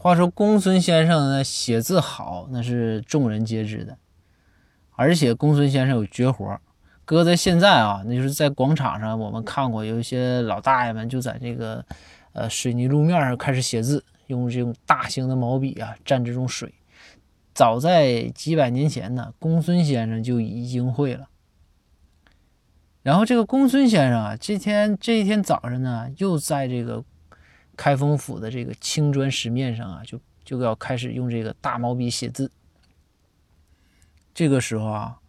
话说公孙先生呢，写字好，那是众人皆知的。而且公孙先生有绝活，搁在现在啊，那就是在广场上，我们看过有一些老大爷们就在这个呃水泥路面上开始写字，用这种大型的毛笔啊蘸这种水。早在几百年前呢，公孙先生就已经会了。然后这个公孙先生啊，这天这一天早上呢，又在这个开封府的这个青砖石面上啊，就就要开始用这个大毛笔写字。这个时候啊，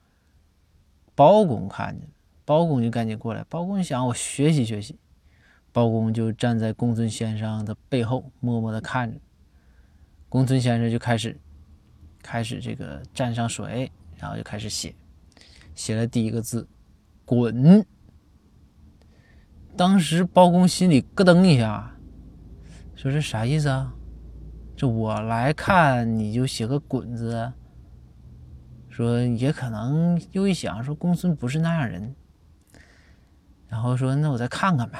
包公看见，包公就赶紧过来。包公想我学习学习，包公就站在公孙先生的背后，默默的看着。公孙先生就开始开始这个蘸上水，然后就开始写，写了第一个字。滚！当时包公心里咯噔一下，说：“这啥意思啊？这我来看你就写个滚字。”说也可能又一想，说公孙不是那样人。然后说：“那我再看看呗。”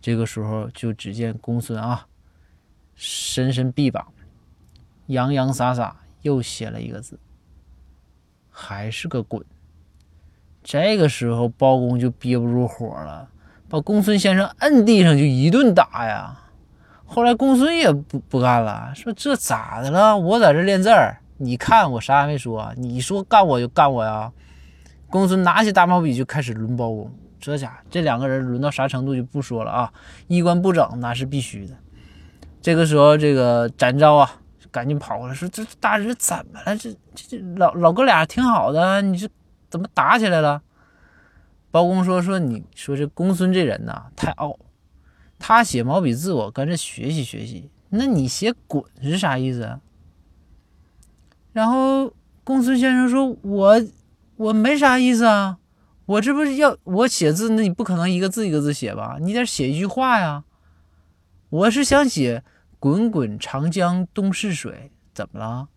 这个时候就只见公孙啊，伸伸臂膀，洋洋洒洒又写了一个字，还是个滚。这个时候，包公就憋不住火了，把公孙先生摁地上就一顿打呀。后来公孙也不不干了，说这咋的了？我在这练字儿，你看我啥也没说，你说干我就干我呀。公孙拿起大毛笔就开始抡包公，这家这两个人抡到啥程度就不说了啊，衣冠不整那是必须的。这个时候，这个展昭啊，赶紧跑过来说：“这大人怎么了？这这这老老哥俩挺好的，你这。”怎么打起来了？包公说：“说你说这公孙这人呐，太傲。他写毛笔字，我跟着学习学习。那你写滚是啥意思？”然后公孙先生说：“我我没啥意思啊，我这不是要我写字，那你不可能一个字一个字写吧？你得写一句话呀。我是想写‘滚滚长江东逝水’，怎么了？”